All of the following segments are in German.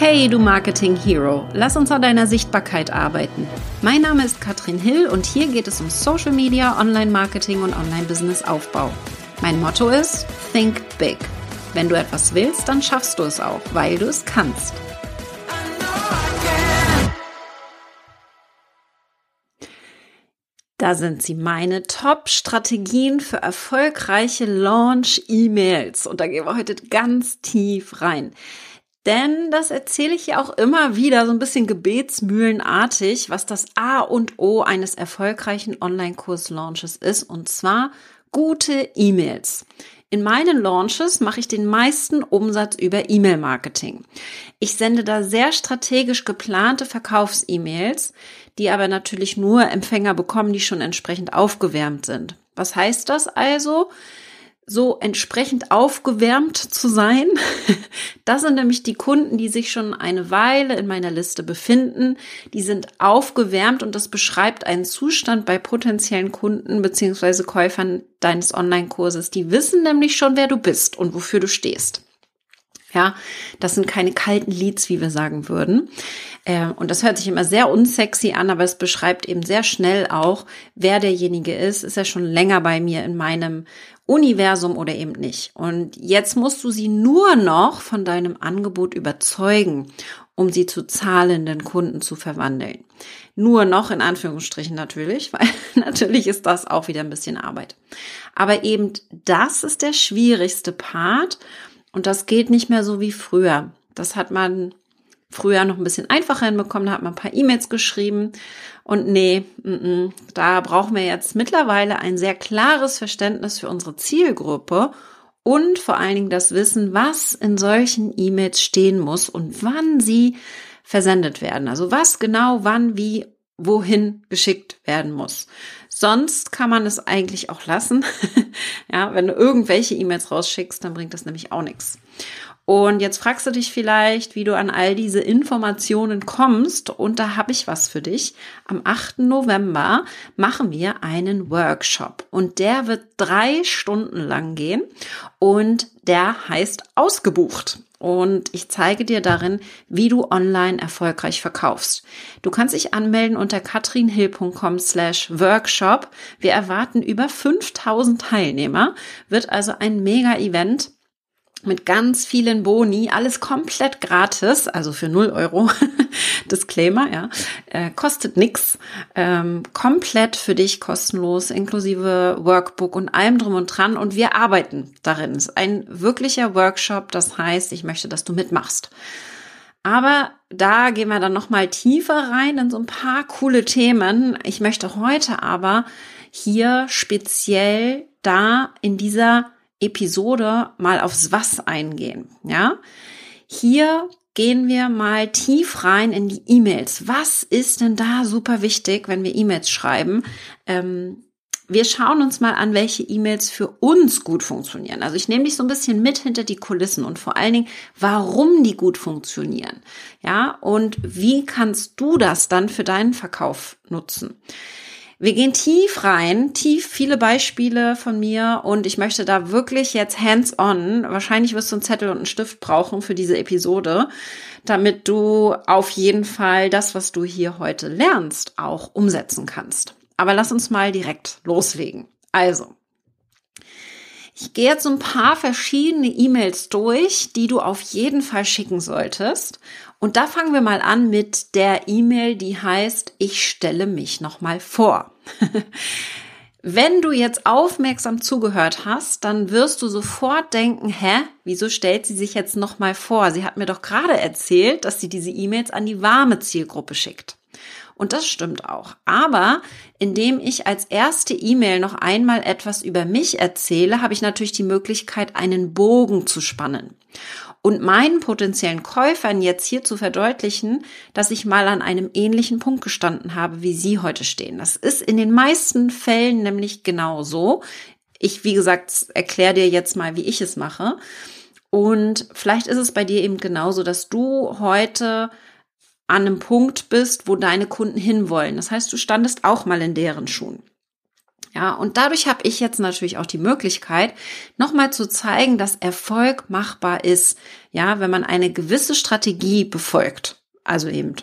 Hey, du Marketing Hero, lass uns an deiner Sichtbarkeit arbeiten. Mein Name ist Katrin Hill und hier geht es um Social Media, Online-Marketing und Online-Business-Aufbau. Mein Motto ist Think Big. Wenn du etwas willst, dann schaffst du es auch, weil du es kannst. Da sind sie, meine Top-Strategien für erfolgreiche Launch-E-Mails. Und da gehen wir heute ganz tief rein. Denn das erzähle ich ja auch immer wieder so ein bisschen gebetsmühlenartig, was das A und O eines erfolgreichen Online-Kurs-Launches ist. Und zwar gute E-Mails. In meinen Launches mache ich den meisten Umsatz über E-Mail-Marketing. Ich sende da sehr strategisch geplante Verkaufs-E-Mails, die aber natürlich nur Empfänger bekommen, die schon entsprechend aufgewärmt sind. Was heißt das also? So entsprechend aufgewärmt zu sein. Das sind nämlich die Kunden, die sich schon eine Weile in meiner Liste befinden. Die sind aufgewärmt und das beschreibt einen Zustand bei potenziellen Kunden beziehungsweise Käufern deines Online-Kurses. Die wissen nämlich schon, wer du bist und wofür du stehst. Ja, das sind keine kalten Leads, wie wir sagen würden. Ähm, und das hört sich immer sehr unsexy an, aber es beschreibt eben sehr schnell auch, wer derjenige ist. Ist er schon länger bei mir in meinem Universum oder eben nicht. Und jetzt musst du sie nur noch von deinem Angebot überzeugen, um sie zu zahlenden Kunden zu verwandeln. Nur noch in Anführungsstrichen natürlich, weil natürlich ist das auch wieder ein bisschen Arbeit. Aber eben das ist der schwierigste Part und das geht nicht mehr so wie früher. Das hat man früher noch ein bisschen einfacher hinbekommen, da hat man ein paar E-Mails geschrieben und nee, m -m, da brauchen wir jetzt mittlerweile ein sehr klares Verständnis für unsere Zielgruppe und vor allen Dingen das Wissen, was in solchen E-Mails stehen muss und wann sie versendet werden. Also was genau, wann, wie, wohin geschickt werden muss. Sonst kann man es eigentlich auch lassen. ja, wenn du irgendwelche E-Mails rausschickst, dann bringt das nämlich auch nichts. Und jetzt fragst du dich vielleicht, wie du an all diese Informationen kommst. Und da habe ich was für dich. Am 8. November machen wir einen Workshop. Und der wird drei Stunden lang gehen. Und der heißt ausgebucht. Und ich zeige dir darin, wie du online erfolgreich verkaufst. Du kannst dich anmelden unter katrinhill.com slash workshop. Wir erwarten über 5000 Teilnehmer. Wird also ein Mega-Event mit ganz vielen Boni, alles komplett gratis, also für 0 Euro. Disclaimer, ja. Äh, kostet nix. Ähm, komplett für dich kostenlos, inklusive Workbook und allem drum und dran. Und wir arbeiten darin. Es ist ein wirklicher Workshop. Das heißt, ich möchte, dass du mitmachst. Aber da gehen wir dann nochmal tiefer rein in so ein paar coole Themen. Ich möchte heute aber hier speziell da in dieser Episode mal aufs Was eingehen. Ja, hier gehen wir mal tief rein in die E-Mails. Was ist denn da super wichtig, wenn wir E-Mails schreiben? Ähm, wir schauen uns mal an, welche E-Mails für uns gut funktionieren. Also ich nehme dich so ein bisschen mit hinter die Kulissen und vor allen Dingen, warum die gut funktionieren. Ja, und wie kannst du das dann für deinen Verkauf nutzen? Wir gehen tief rein, tief viele Beispiele von mir und ich möchte da wirklich jetzt hands-on, wahrscheinlich wirst du einen Zettel und einen Stift brauchen für diese Episode, damit du auf jeden Fall das, was du hier heute lernst, auch umsetzen kannst. Aber lass uns mal direkt loslegen. Also, ich gehe jetzt ein paar verschiedene E-Mails durch, die du auf jeden Fall schicken solltest. Und da fangen wir mal an mit der E-Mail, die heißt, ich stelle mich nochmal vor. Wenn du jetzt aufmerksam zugehört hast, dann wirst du sofort denken, hä, wieso stellt sie sich jetzt nochmal vor? Sie hat mir doch gerade erzählt, dass sie diese E-Mails an die warme Zielgruppe schickt. Und das stimmt auch. Aber indem ich als erste E-Mail noch einmal etwas über mich erzähle, habe ich natürlich die Möglichkeit, einen Bogen zu spannen. Und meinen potenziellen Käufern jetzt hier zu verdeutlichen, dass ich mal an einem ähnlichen Punkt gestanden habe, wie Sie heute stehen. Das ist in den meisten Fällen nämlich genau so. Ich, wie gesagt, erkläre dir jetzt mal, wie ich es mache. Und vielleicht ist es bei dir eben genauso, dass du heute an einem Punkt bist, wo deine Kunden hinwollen. Das heißt, du standest auch mal in deren Schuhen. Ja, und dadurch habe ich jetzt natürlich auch die Möglichkeit, nochmal zu zeigen, dass Erfolg machbar ist. Ja, wenn man eine gewisse Strategie befolgt. Also eben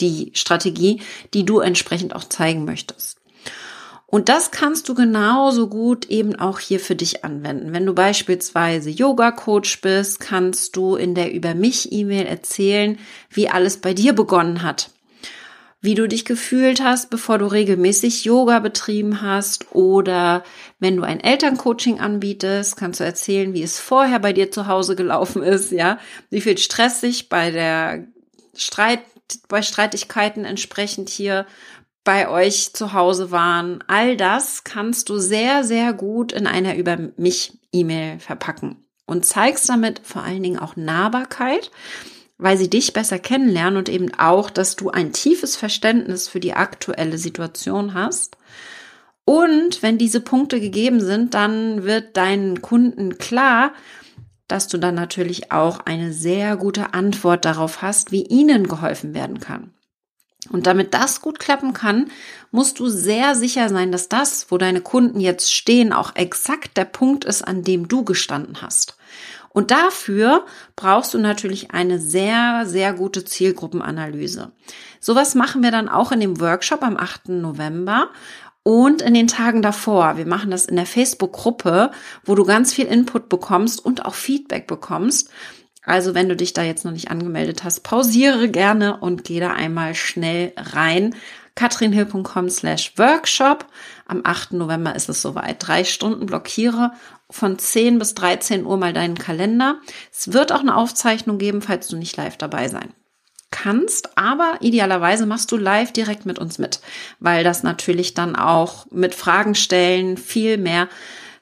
die Strategie, die du entsprechend auch zeigen möchtest. Und das kannst du genauso gut eben auch hier für dich anwenden. Wenn du beispielsweise Yoga-Coach bist, kannst du in der Über mich E-Mail erzählen, wie alles bei dir begonnen hat. Wie du dich gefühlt hast, bevor du regelmäßig Yoga betrieben hast oder wenn du ein Elterncoaching anbietest, kannst du erzählen, wie es vorher bei dir zu Hause gelaufen ist, ja, wie viel Stress sich bei der Streit, bei Streitigkeiten entsprechend hier bei euch zu Hause waren. All das kannst du sehr, sehr gut in einer über mich E-Mail verpacken und zeigst damit vor allen Dingen auch Nahbarkeit, weil sie dich besser kennenlernen und eben auch, dass du ein tiefes Verständnis für die aktuelle Situation hast. Und wenn diese Punkte gegeben sind, dann wird deinen Kunden klar, dass du dann natürlich auch eine sehr gute Antwort darauf hast, wie ihnen geholfen werden kann. Und damit das gut klappen kann, musst du sehr sicher sein, dass das, wo deine Kunden jetzt stehen, auch exakt der Punkt ist, an dem du gestanden hast. Und dafür brauchst du natürlich eine sehr, sehr gute Zielgruppenanalyse. Sowas machen wir dann auch in dem Workshop am 8. November und in den Tagen davor. Wir machen das in der Facebook-Gruppe, wo du ganz viel Input bekommst und auch Feedback bekommst. Also wenn du dich da jetzt noch nicht angemeldet hast, pausiere gerne und geh da einmal schnell rein. katrinhill.com slash workshop. Am 8. November ist es soweit. Drei Stunden blockiere von 10 bis 13 Uhr mal deinen Kalender. Es wird auch eine Aufzeichnung geben, falls du nicht live dabei sein kannst, aber idealerweise machst du live direkt mit uns mit, weil das natürlich dann auch mit Fragen stellen viel mehr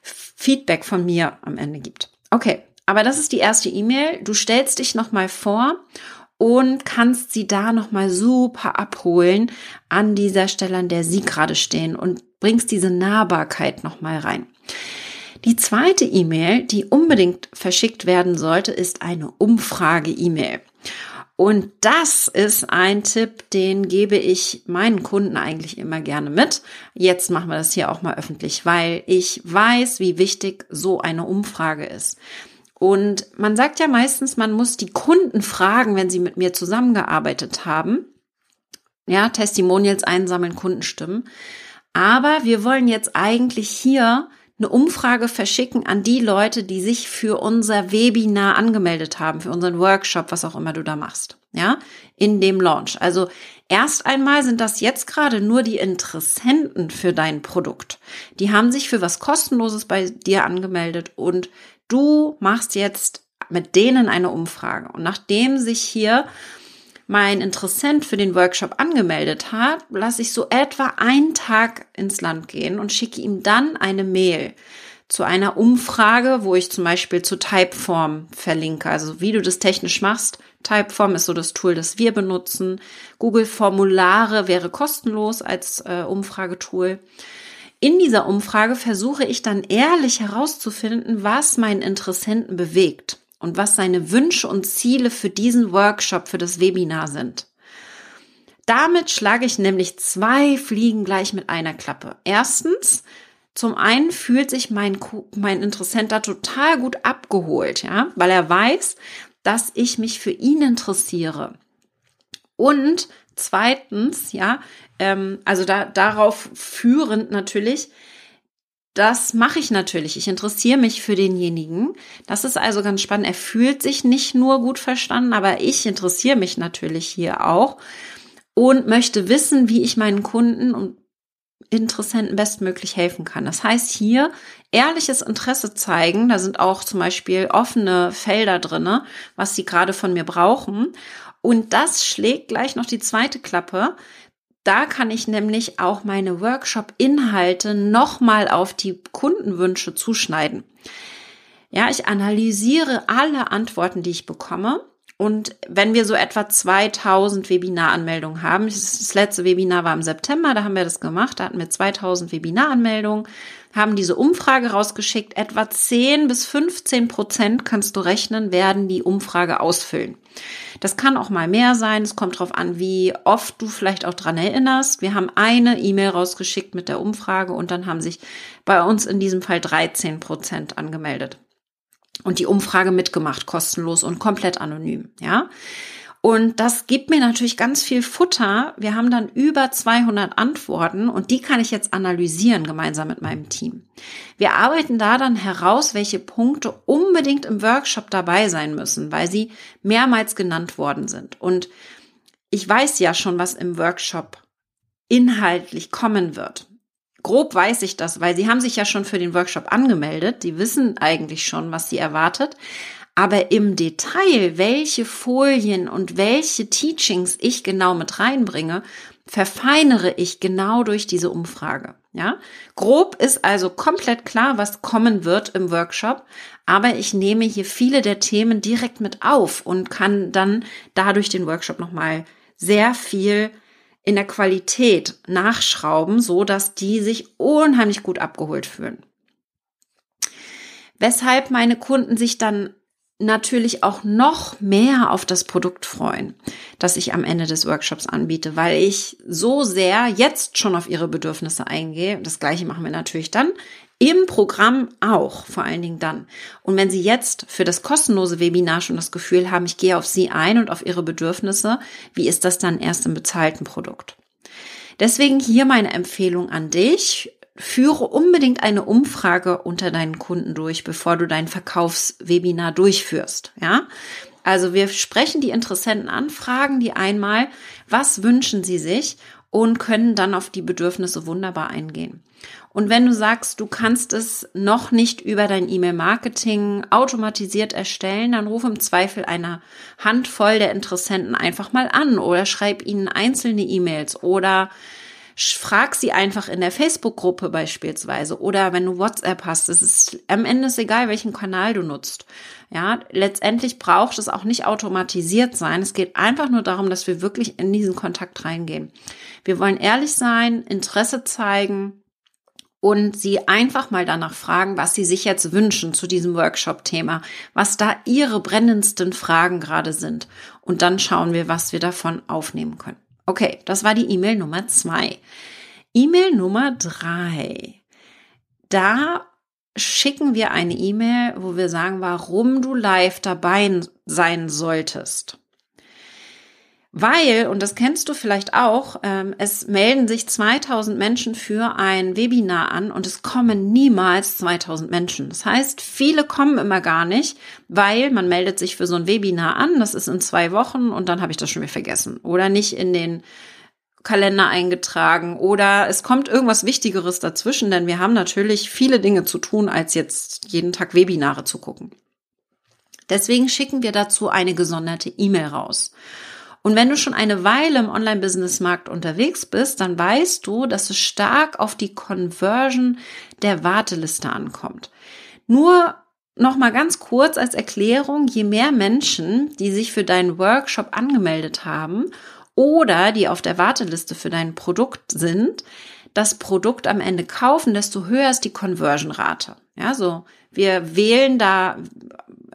Feedback von mir am Ende gibt. Okay, aber das ist die erste E-Mail. Du stellst dich nochmal vor und kannst sie da nochmal super abholen an dieser Stelle, an der sie gerade stehen und bringst diese Nahbarkeit nochmal rein. Die zweite E-Mail, die unbedingt verschickt werden sollte, ist eine Umfrage-E-Mail. Und das ist ein Tipp, den gebe ich meinen Kunden eigentlich immer gerne mit. Jetzt machen wir das hier auch mal öffentlich, weil ich weiß, wie wichtig so eine Umfrage ist. Und man sagt ja meistens, man muss die Kunden fragen, wenn sie mit mir zusammengearbeitet haben. Ja, Testimonials einsammeln, Kundenstimmen. Aber wir wollen jetzt eigentlich hier eine Umfrage verschicken an die Leute, die sich für unser Webinar angemeldet haben, für unseren Workshop, was auch immer du da machst. Ja, in dem Launch. Also erst einmal sind das jetzt gerade nur die Interessenten für dein Produkt. Die haben sich für was kostenloses bei dir angemeldet und du machst jetzt mit denen eine Umfrage. Und nachdem sich hier mein Interessent für den Workshop angemeldet hat, lasse ich so etwa einen Tag ins Land gehen und schicke ihm dann eine Mail zu einer Umfrage, wo ich zum Beispiel zu Typeform verlinke, also wie du das technisch machst. Typeform ist so das Tool, das wir benutzen. Google Formulare wäre kostenlos als äh, Umfragetool. In dieser Umfrage versuche ich dann ehrlich herauszufinden, was meinen Interessenten bewegt und was seine Wünsche und Ziele für diesen Workshop, für das Webinar sind. Damit schlage ich nämlich zwei Fliegen gleich mit einer Klappe. Erstens, zum einen fühlt sich mein, mein Interessent da total gut abgeholt, ja, weil er weiß, dass ich mich für ihn interessiere. Und zweitens, ja, ähm, also da, darauf führend natürlich, das mache ich natürlich. Ich interessiere mich für denjenigen. Das ist also ganz spannend. Er fühlt sich nicht nur gut verstanden, aber ich interessiere mich natürlich hier auch und möchte wissen, wie ich meinen Kunden und Interessenten bestmöglich helfen kann. Das heißt hier ehrliches Interesse zeigen. Da sind auch zum Beispiel offene Felder drinne, was sie gerade von mir brauchen. Und das schlägt gleich noch die zweite Klappe. Da kann ich nämlich auch meine Workshop-Inhalte nochmal auf die Kundenwünsche zuschneiden. Ja, ich analysiere alle Antworten, die ich bekomme. Und wenn wir so etwa 2000 Webinaranmeldungen haben, das letzte Webinar war im September, da haben wir das gemacht, da hatten wir 2000 Webinaranmeldungen, haben diese Umfrage rausgeschickt. Etwa 10 bis 15 Prozent kannst du rechnen, werden die Umfrage ausfüllen. Das kann auch mal mehr sein. Es kommt darauf an, wie oft du vielleicht auch dran erinnerst. Wir haben eine E-Mail rausgeschickt mit der Umfrage und dann haben sich bei uns in diesem Fall 13 Prozent angemeldet und die Umfrage mitgemacht, kostenlos und komplett anonym, ja. Und das gibt mir natürlich ganz viel Futter. Wir haben dann über 200 Antworten und die kann ich jetzt analysieren gemeinsam mit meinem Team. Wir arbeiten da dann heraus, welche Punkte unbedingt im Workshop dabei sein müssen, weil sie mehrmals genannt worden sind. Und ich weiß ja schon, was im Workshop inhaltlich kommen wird. Grob weiß ich das, weil sie haben sich ja schon für den Workshop angemeldet. Die wissen eigentlich schon, was sie erwartet. Aber im Detail, welche Folien und welche Teachings ich genau mit reinbringe, verfeinere ich genau durch diese Umfrage. Ja, grob ist also komplett klar, was kommen wird im Workshop, aber ich nehme hier viele der Themen direkt mit auf und kann dann dadurch den Workshop nochmal sehr viel in der Qualität nachschrauben, so dass die sich unheimlich gut abgeholt fühlen. Weshalb meine Kunden sich dann natürlich auch noch mehr auf das Produkt freuen, das ich am Ende des Workshops anbiete, weil ich so sehr jetzt schon auf ihre Bedürfnisse eingehe. Das gleiche machen wir natürlich dann im Programm auch, vor allen Dingen dann. Und wenn Sie jetzt für das kostenlose Webinar schon das Gefühl haben, ich gehe auf Sie ein und auf Ihre Bedürfnisse, wie ist das dann erst im bezahlten Produkt? Deswegen hier meine Empfehlung an dich führe unbedingt eine Umfrage unter deinen Kunden durch, bevor du dein Verkaufswebinar durchführst. Ja, also wir sprechen die Interessenten an, fragen die einmal, was wünschen sie sich und können dann auf die Bedürfnisse wunderbar eingehen. Und wenn du sagst, du kannst es noch nicht über dein E-Mail-Marketing automatisiert erstellen, dann ruf im Zweifel eine Handvoll der Interessenten einfach mal an oder schreib ihnen einzelne E-Mails oder frag sie einfach in der Facebook-Gruppe beispielsweise oder wenn du WhatsApp hast. Es ist am Ende ist egal, welchen Kanal du nutzt. Ja, letztendlich braucht es auch nicht automatisiert sein. Es geht einfach nur darum, dass wir wirklich in diesen Kontakt reingehen. Wir wollen ehrlich sein, Interesse zeigen und sie einfach mal danach fragen, was sie sich jetzt wünschen zu diesem Workshop-Thema, was da ihre brennendsten Fragen gerade sind. Und dann schauen wir, was wir davon aufnehmen können. Okay, das war die E-Mail Nummer zwei. E-Mail Nummer drei. Da schicken wir eine E-Mail, wo wir sagen, warum du live dabei sein solltest. Weil, und das kennst du vielleicht auch, ähm, es melden sich 2000 Menschen für ein Webinar an und es kommen niemals 2000 Menschen. Das heißt, viele kommen immer gar nicht, weil man meldet sich für so ein Webinar an, das ist in zwei Wochen und dann habe ich das schon wieder vergessen. Oder nicht in den Kalender eingetragen oder es kommt irgendwas Wichtigeres dazwischen, denn wir haben natürlich viele Dinge zu tun, als jetzt jeden Tag Webinare zu gucken. Deswegen schicken wir dazu eine gesonderte E-Mail raus. Und wenn du schon eine Weile im Online-Business-Markt unterwegs bist, dann weißt du, dass es stark auf die Conversion der Warteliste ankommt. Nur noch mal ganz kurz als Erklärung, je mehr Menschen, die sich für deinen Workshop angemeldet haben oder die auf der Warteliste für dein Produkt sind, das Produkt am Ende kaufen, desto höher ist die Conversion-Rate. Ja, so wir wählen da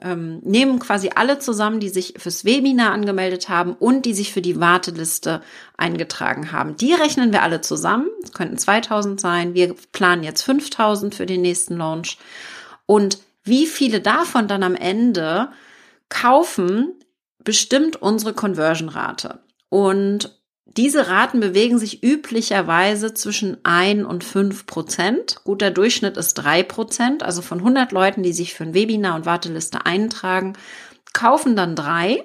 ähm, nehmen quasi alle zusammen, die sich fürs Webinar angemeldet haben und die sich für die Warteliste eingetragen haben. Die rechnen wir alle zusammen. Es könnten 2000 sein. Wir planen jetzt 5000 für den nächsten Launch. Und wie viele davon dann am Ende kaufen, bestimmt unsere Conversion-Rate. Und diese Raten bewegen sich üblicherweise zwischen ein und fünf Prozent. Guter Durchschnitt ist drei Prozent. Also von 100 Leuten, die sich für ein Webinar und Warteliste eintragen, kaufen dann drei.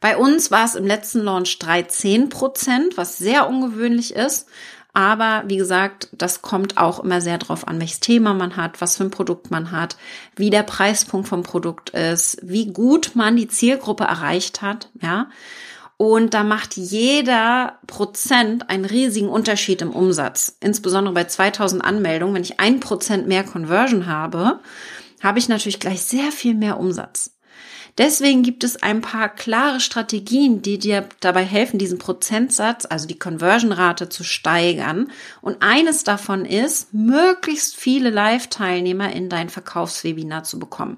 Bei uns war es im letzten Launch 13 Prozent, was sehr ungewöhnlich ist. Aber wie gesagt, das kommt auch immer sehr drauf an, welches Thema man hat, was für ein Produkt man hat, wie der Preispunkt vom Produkt ist, wie gut man die Zielgruppe erreicht hat, ja. Und da macht jeder Prozent einen riesigen Unterschied im Umsatz. Insbesondere bei 2000 Anmeldungen. Wenn ich ein Prozent mehr Conversion habe, habe ich natürlich gleich sehr viel mehr Umsatz. Deswegen gibt es ein paar klare Strategien, die dir dabei helfen, diesen Prozentsatz, also die Conversion-Rate zu steigern. Und eines davon ist, möglichst viele Live-Teilnehmer in dein Verkaufswebinar zu bekommen.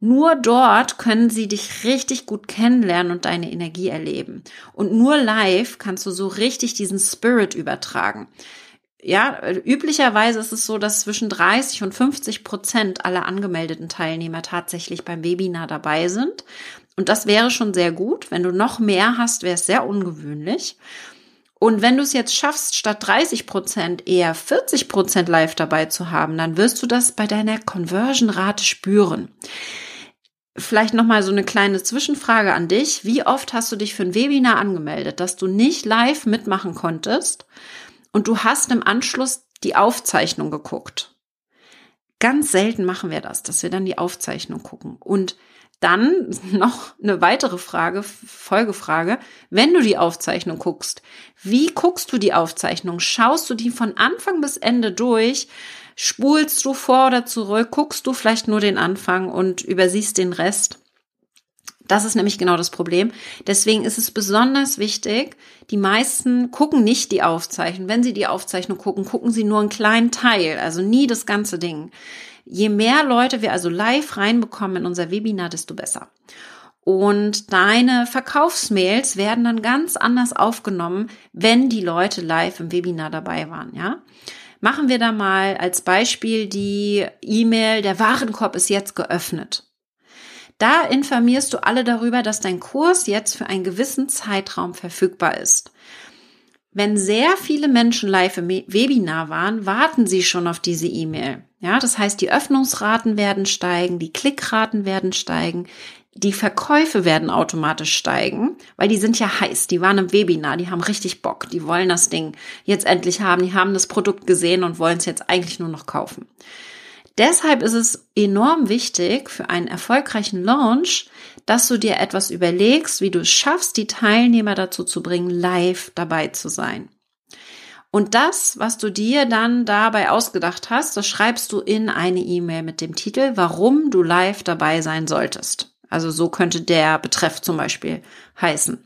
Nur dort können sie dich richtig gut kennenlernen und deine Energie erleben. Und nur live kannst du so richtig diesen Spirit übertragen ja, üblicherweise ist es so, dass zwischen 30 und 50 Prozent aller angemeldeten Teilnehmer tatsächlich beim Webinar dabei sind. Und das wäre schon sehr gut. Wenn du noch mehr hast, wäre es sehr ungewöhnlich. Und wenn du es jetzt schaffst, statt 30 Prozent eher 40 Prozent live dabei zu haben, dann wirst du das bei deiner Conversion-Rate spüren. Vielleicht nochmal so eine kleine Zwischenfrage an dich. Wie oft hast du dich für ein Webinar angemeldet, dass du nicht live mitmachen konntest? und du hast im Anschluss die Aufzeichnung geguckt. Ganz selten machen wir das, dass wir dann die Aufzeichnung gucken. Und dann noch eine weitere Frage, Folgefrage. Wenn du die Aufzeichnung guckst, wie guckst du die Aufzeichnung? Schaust du die von Anfang bis Ende durch? Spulst du vor oder zurück? Guckst du vielleicht nur den Anfang und übersiehst den Rest? Das ist nämlich genau das Problem. Deswegen ist es besonders wichtig, die meisten gucken nicht die Aufzeichnung. Wenn sie die Aufzeichnung gucken, gucken sie nur einen kleinen Teil, also nie das ganze Ding. Je mehr Leute wir also live reinbekommen in unser Webinar, desto besser. Und deine Verkaufsmails werden dann ganz anders aufgenommen, wenn die Leute live im Webinar dabei waren, ja? Machen wir da mal als Beispiel die E-Mail, der Warenkorb ist jetzt geöffnet. Da informierst du alle darüber, dass dein Kurs jetzt für einen gewissen Zeitraum verfügbar ist. Wenn sehr viele Menschen live im Webinar waren, warten sie schon auf diese E-Mail. Ja, das heißt, die Öffnungsraten werden steigen, die Klickraten werden steigen, die Verkäufe werden automatisch steigen, weil die sind ja heiß. Die waren im Webinar, die haben richtig Bock, die wollen das Ding jetzt endlich haben, die haben das Produkt gesehen und wollen es jetzt eigentlich nur noch kaufen. Deshalb ist es enorm wichtig für einen erfolgreichen Launch, dass du dir etwas überlegst, wie du es schaffst, die Teilnehmer dazu zu bringen, live dabei zu sein. Und das, was du dir dann dabei ausgedacht hast, das schreibst du in eine E-Mail mit dem Titel, warum du live dabei sein solltest. Also so könnte der Betreff zum Beispiel heißen.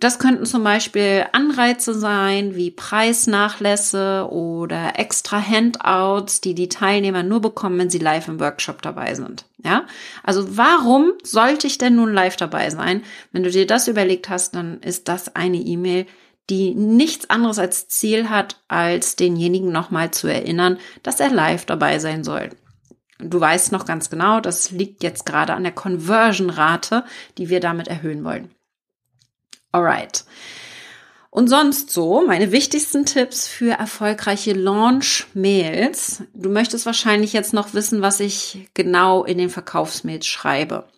Das könnten zum Beispiel Anreize sein, wie Preisnachlässe oder extra Handouts, die die Teilnehmer nur bekommen, wenn sie live im Workshop dabei sind. Ja, also warum sollte ich denn nun live dabei sein? Wenn du dir das überlegt hast, dann ist das eine E-Mail, die nichts anderes als Ziel hat, als denjenigen nochmal zu erinnern, dass er live dabei sein soll. Du weißt noch ganz genau, das liegt jetzt gerade an der Conversion-Rate, die wir damit erhöhen wollen. Alright. Und sonst so, meine wichtigsten Tipps für erfolgreiche Launch-Mails. Du möchtest wahrscheinlich jetzt noch wissen, was ich genau in den Verkaufsmails schreibe,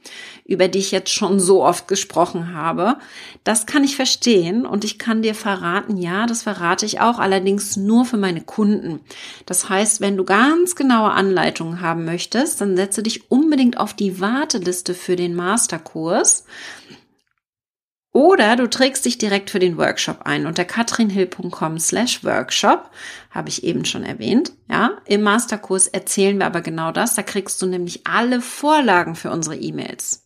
über die ich jetzt schon so oft gesprochen habe. Das kann ich verstehen und ich kann dir verraten, ja, das verrate ich auch, allerdings nur für meine Kunden. Das heißt, wenn du ganz genaue Anleitungen haben möchtest, dann setze dich unbedingt auf die Warteliste für den Masterkurs. Oder du trägst dich direkt für den Workshop ein unter katrinhill.com slash Workshop, habe ich eben schon erwähnt. Ja, im Masterkurs erzählen wir aber genau das. Da kriegst du nämlich alle Vorlagen für unsere E-Mails.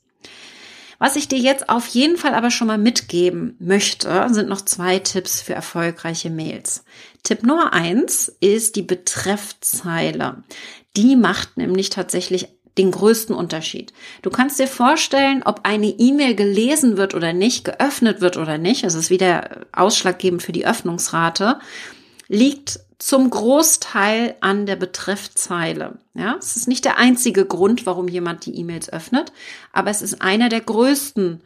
Was ich dir jetzt auf jeden Fall aber schon mal mitgeben möchte, sind noch zwei Tipps für erfolgreiche Mails. Tipp Nummer eins ist die Betreffzeile. Die macht nämlich tatsächlich den größten Unterschied. Du kannst dir vorstellen, ob eine E-Mail gelesen wird oder nicht, geöffnet wird oder nicht, es ist wieder ausschlaggebend für die Öffnungsrate, liegt zum Großteil an der Betreffzeile. Ja, es ist nicht der einzige Grund, warum jemand die E-Mails öffnet, aber es ist einer der größten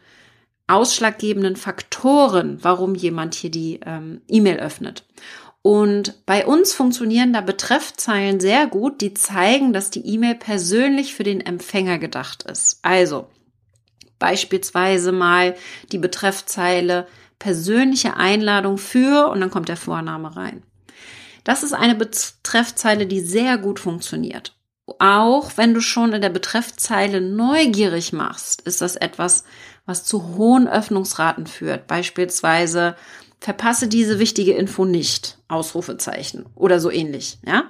ausschlaggebenden Faktoren, warum jemand hier die ähm, E-Mail öffnet. Und bei uns funktionieren da Betreffzeilen sehr gut, die zeigen, dass die E-Mail persönlich für den Empfänger gedacht ist. Also beispielsweise mal die Betreffzeile persönliche Einladung für und dann kommt der Vorname rein. Das ist eine Betreffzeile, die sehr gut funktioniert. Auch wenn du schon in der Betreffzeile neugierig machst, ist das etwas, was zu hohen Öffnungsraten führt. Beispielsweise Verpasse diese wichtige Info nicht. Ausrufezeichen oder so ähnlich, ja.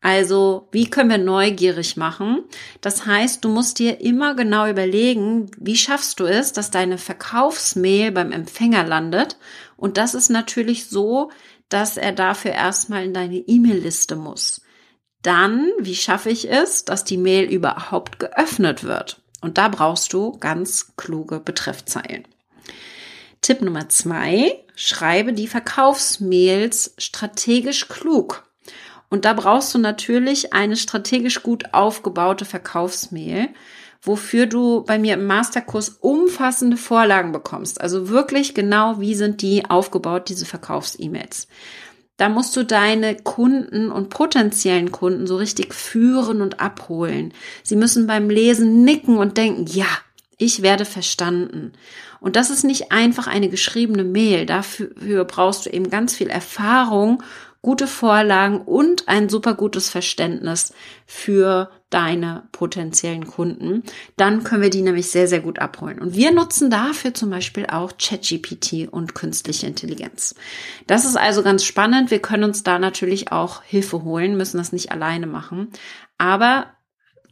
Also, wie können wir neugierig machen? Das heißt, du musst dir immer genau überlegen, wie schaffst du es, dass deine Verkaufsmail beim Empfänger landet. Und das ist natürlich so, dass er dafür erstmal in deine E-Mail-Liste muss. Dann, wie schaffe ich es, dass die Mail überhaupt geöffnet wird? Und da brauchst du ganz kluge Betreffzeilen. Tipp Nummer zwei, schreibe die Verkaufsmails strategisch klug. Und da brauchst du natürlich eine strategisch gut aufgebaute Verkaufsmail, wofür du bei mir im Masterkurs umfassende Vorlagen bekommst. Also wirklich genau, wie sind die aufgebaut, diese Verkaufs-E-Mails. Da musst du deine Kunden und potenziellen Kunden so richtig führen und abholen. Sie müssen beim Lesen nicken und denken, ja, ich werde verstanden. Und das ist nicht einfach eine geschriebene Mail. Dafür brauchst du eben ganz viel Erfahrung gute Vorlagen und ein super gutes Verständnis für deine potenziellen Kunden. Dann können wir die nämlich sehr, sehr gut abholen. Und wir nutzen dafür zum Beispiel auch ChatGPT und künstliche Intelligenz. Das ist also ganz spannend. Wir können uns da natürlich auch Hilfe holen, müssen das nicht alleine machen. Aber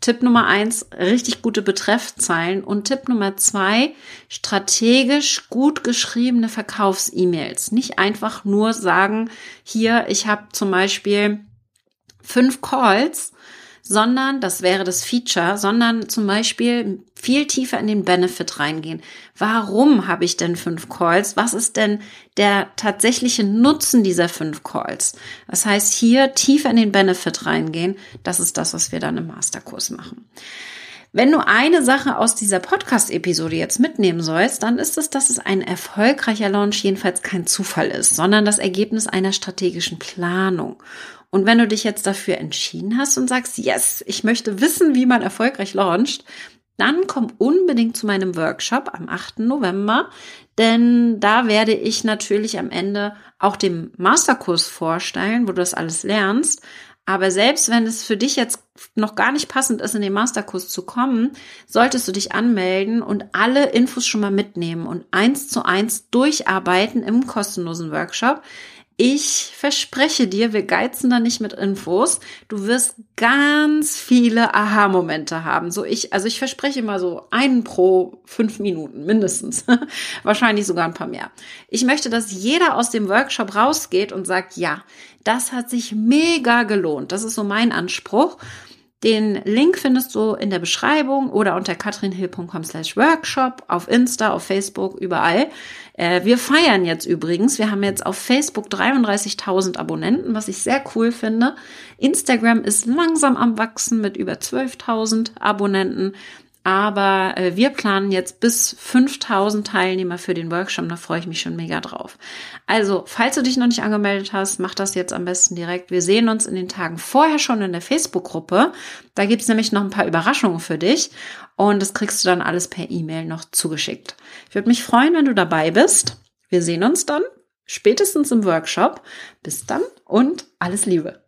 Tipp Nummer eins, richtig gute Betreffzeilen. Und Tipp Nummer zwei, strategisch gut geschriebene Verkaufs-E-Mails. Nicht einfach nur sagen, hier, ich habe zum Beispiel fünf Calls sondern, das wäre das Feature, sondern zum Beispiel viel tiefer in den Benefit reingehen. Warum habe ich denn fünf Calls? Was ist denn der tatsächliche Nutzen dieser fünf Calls? Das heißt, hier tiefer in den Benefit reingehen, das ist das, was wir dann im Masterkurs machen. Wenn du eine Sache aus dieser Podcast-Episode jetzt mitnehmen sollst, dann ist es, dass es ein erfolgreicher Launch jedenfalls kein Zufall ist, sondern das Ergebnis einer strategischen Planung. Und wenn du dich jetzt dafür entschieden hast und sagst, yes, ich möchte wissen, wie man erfolgreich launcht, dann komm unbedingt zu meinem Workshop am 8. November, denn da werde ich natürlich am Ende auch den Masterkurs vorstellen, wo du das alles lernst. Aber selbst wenn es für dich jetzt noch gar nicht passend ist, in den Masterkurs zu kommen, solltest du dich anmelden und alle Infos schon mal mitnehmen und eins zu eins durcharbeiten im kostenlosen Workshop. Ich verspreche dir, wir geizen da nicht mit Infos. Du wirst ganz viele Aha-Momente haben. So ich, also ich verspreche mal so einen pro fünf Minuten mindestens. Wahrscheinlich sogar ein paar mehr. Ich möchte, dass jeder aus dem Workshop rausgeht und sagt, ja, das hat sich mega gelohnt. Das ist so mein Anspruch. Den Link findest du in der Beschreibung oder unter katrinhill.com slash workshop auf Insta, auf Facebook, überall. Äh, wir feiern jetzt übrigens. Wir haben jetzt auf Facebook 33.000 Abonnenten, was ich sehr cool finde. Instagram ist langsam am Wachsen mit über 12.000 Abonnenten. Aber äh, wir planen jetzt bis 5000 Teilnehmer für den Workshop. Da freue ich mich schon mega drauf. Also, falls du dich noch nicht angemeldet hast, mach das jetzt am besten direkt. Wir sehen uns in den Tagen vorher schon in der Facebook-Gruppe. Da gibt's nämlich noch ein paar Überraschungen für dich. Und das kriegst du dann alles per E-Mail noch zugeschickt. Ich würde mich freuen, wenn du dabei bist. Wir sehen uns dann spätestens im Workshop. Bis dann und alles Liebe.